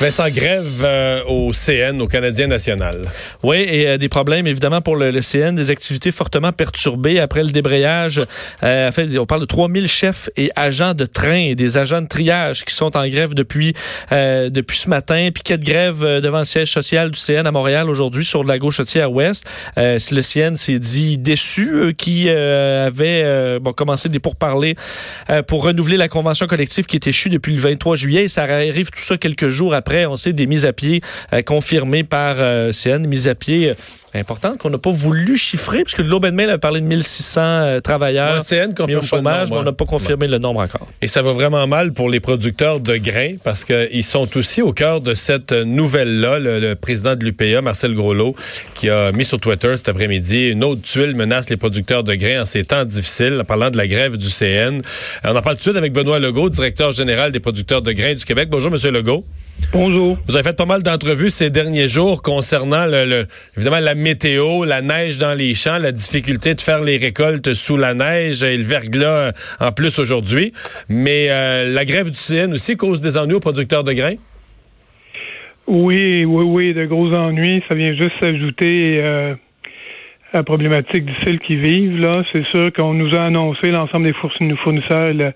Vincent, grève euh, au CN, au Canadien national. Oui, et euh, des problèmes évidemment pour le, CN, des activités fortement perturbées après le débrayage. Euh, en on parle de 3000 chefs et agents de train des agents de triage qui sont en grève depuis depuis ce matin. Piquet de grève devant le siège social du CN à Montréal aujourd'hui sur la gauche ouest. le CN s'est dit déçu, qui avait bon, commencé des pourparlers pour renouveler la convention collective qui était échue depuis le 23 juillet. Et ça arrive tout ça quelques jours après après, on sait des mises à pied euh, confirmées par euh, CN, mises à pied euh, importantes qu'on n'a pas voulu chiffrer, puisque and Mail a parlé de 1600 travailleurs CN mis au chômage, mais on n'a pas confirmé le nombre encore. Et ça va vraiment mal pour les producteurs de grains, parce qu'ils sont aussi au cœur de cette nouvelle-là. Le, président de l'UPA, Marcel Groslot, qui a mis sur Twitter cet après-midi, une autre tuile menace les producteurs de grains en ces temps difficiles, en parlant de la grève du CN. On en parle tout de suite avec Benoît Legault, directeur général des producteurs de grains du Québec. Bonjour, Monsieur Legault. Bonjour. Vous avez fait pas mal d'entrevues ces derniers jours concernant le, évidemment la météo, la neige dans les champs, la difficulté de faire les récoltes sous la neige et le verglas en plus aujourd'hui. Mais euh, la grève du CN aussi cause des ennuis aux producteurs de grains? Oui, oui, oui, de gros ennuis. Ça vient juste s'ajouter euh, à la problématique difficile qu'ils vivent. Là, c'est sûr qu'on nous a annoncé l'ensemble des fournisseurs. Le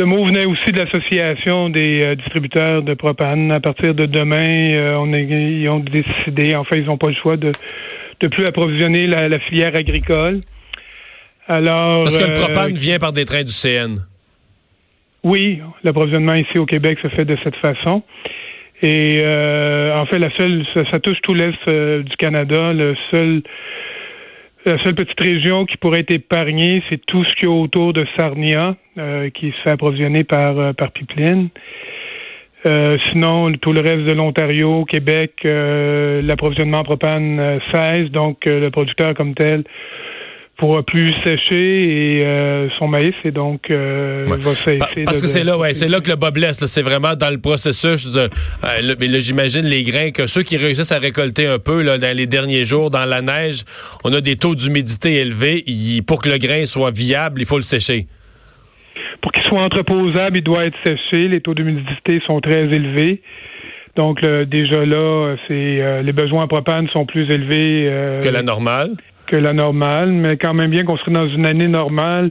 mot venait aussi de l'association des euh, distributeurs de propane. À partir de demain, euh, on ils ont décidé, enfin, ils n'ont pas le choix de de plus approvisionner la, filière agricole. Alors, parce que le propane euh, vient par des trains du CN. Oui, l'approvisionnement ici au Québec se fait de cette façon. Et en fait, la seule, ça, ça touche tout l'est du Canada. Le seul la seule petite région qui pourrait être épargnée, c'est tout ce qui est autour de Sarnia, euh, qui se fait approvisionner par, euh, par pipeline. Euh, sinon, tout le reste de l'Ontario, Québec, l'approvisionnement en propane cesse, donc le producteur comme tel pourra plus sécher et euh, son maïs et donc euh, va. Parce que c'est là, ouais, c'est là que le bas blesse. C'est vraiment dans le processus. De, euh, là, j'imagine les grains que ceux qui réussissent à récolter un peu là, dans les derniers jours dans la neige, on a des taux d'humidité élevés. pour que le grain soit viable, il faut le sécher. Pour qu'il soit entreposable, il doit être séché. Les taux d'humidité sont très élevés. Donc déjà là, c'est les besoins en propane sont plus élevés que la normale que la normale, mais quand même bien qu'on serait dans une année normale.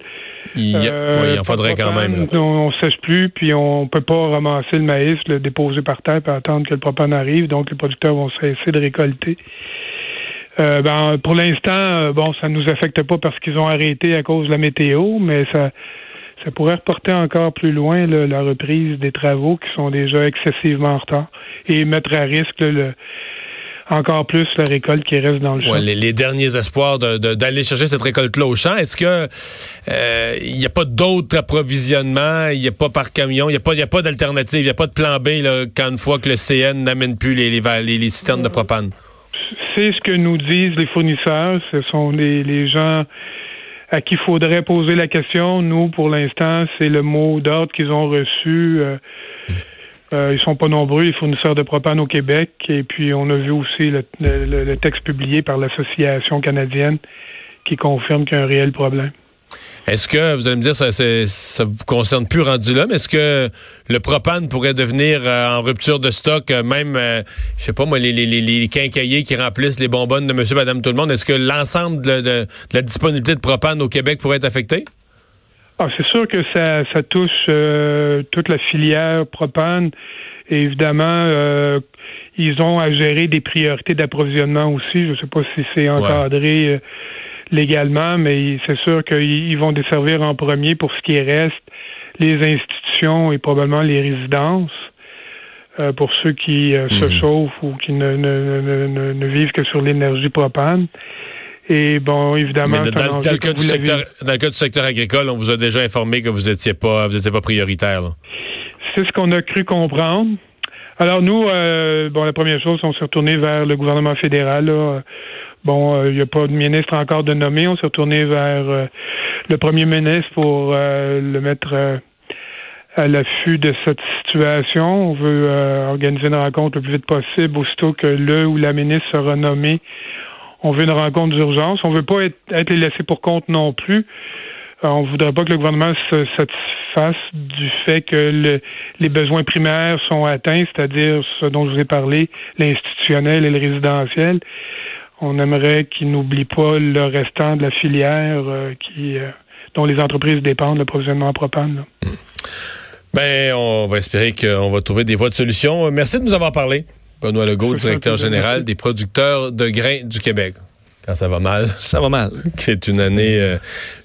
Il, euh, en faudrait quand même. On, ne sèche plus, puis on peut pas ramasser le maïs, le déposer par terre, puis attendre que le propane arrive. Donc les producteurs vont cesser de récolter. Euh, ben, pour l'instant, euh, bon, ça nous affecte pas parce qu'ils ont arrêté à cause de la météo, mais ça, ça pourrait reporter encore plus loin la reprise des travaux qui sont déjà excessivement en retard et mettre à risque le, encore plus la récolte qui reste dans le champ. les, derniers espoirs d'aller chercher cette récolte-là au champ. Est-ce que euh, il n'y a pas d'autres approvisionnements? Il n'y a pas par camion? Il n'y a pas, pas d'alternative? Il n'y a pas de plan B là, quand une fois que le CN n'amène plus les, les, les, citernes de propane? C'est ce que nous disent les fournisseurs. Ce sont les, gens à qui il faudrait poser la question. Nous, pour l'instant, c'est le mot d'ordre qu'ils ont reçu. Euh, euh, ils sont pas nombreux, les fournisseurs de propane au Québec. Et puis, on a vu aussi le, texte publié par l'Association canadienne qui confirme qu'il y a un réel problème. Est-ce que, vous allez me dire, ça ça vous concerne plus rendu là, mais est-ce que le propane pourrait devenir euh, en rupture de stock, euh, même, je sais pas moi, les, quincaillers qui remplissent les bonbonnes de monsieur, madame, tout le monde, est-ce que l'ensemble de, la disponibilité de propane au Québec pourrait être affecté? Ah, c'est sûr que ça, ça touche euh, toute la filière propane. Et évidemment, euh, ils ont à gérer des priorités d'approvisionnement aussi. Je ne sais pas si c'est encadré euh, légalement, mais c'est sûr qu'ils vont desservir en premier pour ce qui reste les institutions et probablement les résidences. pour ceux qui se mhm. chauffent ou qui ne, ne, ne, ne vivent que sur l'énergie propane. Et bon, évidemment, dans, le cas du secteur, dans le cas du secteur agricole, on vous a déjà informé que vous n'étiez pas, vous étiez pas prioritaire. C'est ce qu'on a cru comprendre. Alors nous, euh, bon, la première chose, on s'est retourné vers le gouvernement fédéral. Bon, euh, il n'y a pas de ministre encore de nommer. On s'est retourné vers euh, le premier ministre pour le mettre à l'affût de cette situation. On veut organiser une rencontre le plus vite possible, aussitôt que le ou la ministre sera nommé on veut une rencontre d'urgence. On veut pas être, être les laissés pour compte non plus. Euh, on voudrait pas que le gouvernement se satisfasse du fait que les besoins primaires sont atteints, c'est-à-dire ce dont je vous ai parlé, l'institutionnel et le résidentiel. On aimerait qu'ils n'oublient pas le restant de la filière euh, euh, dont les entreprises dépendent, l'approvisionnement en propane. Ben, on va espérer qu'on va trouver des voies de solution. Merci de nous avoir parlé. Benoît Legault, directeur général des producteurs de grains du Québec quand ça va mal. Ça va mal. C'est une année, euh,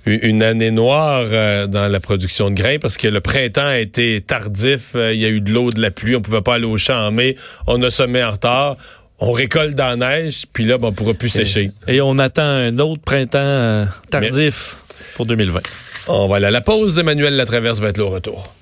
une année noire euh, dans la production de grains parce que le printemps a été tardif. Euh, il y a eu de l'eau, de la pluie. On pouvait pas aller au champ en mai. On a semé en retard. On récolte dans la neige, puis là, ben, on pourra plus sécher. Et on attend un autre printemps tardif pour 2020. On va aller à la pause. Emmanuel Latraverse va être là au retour.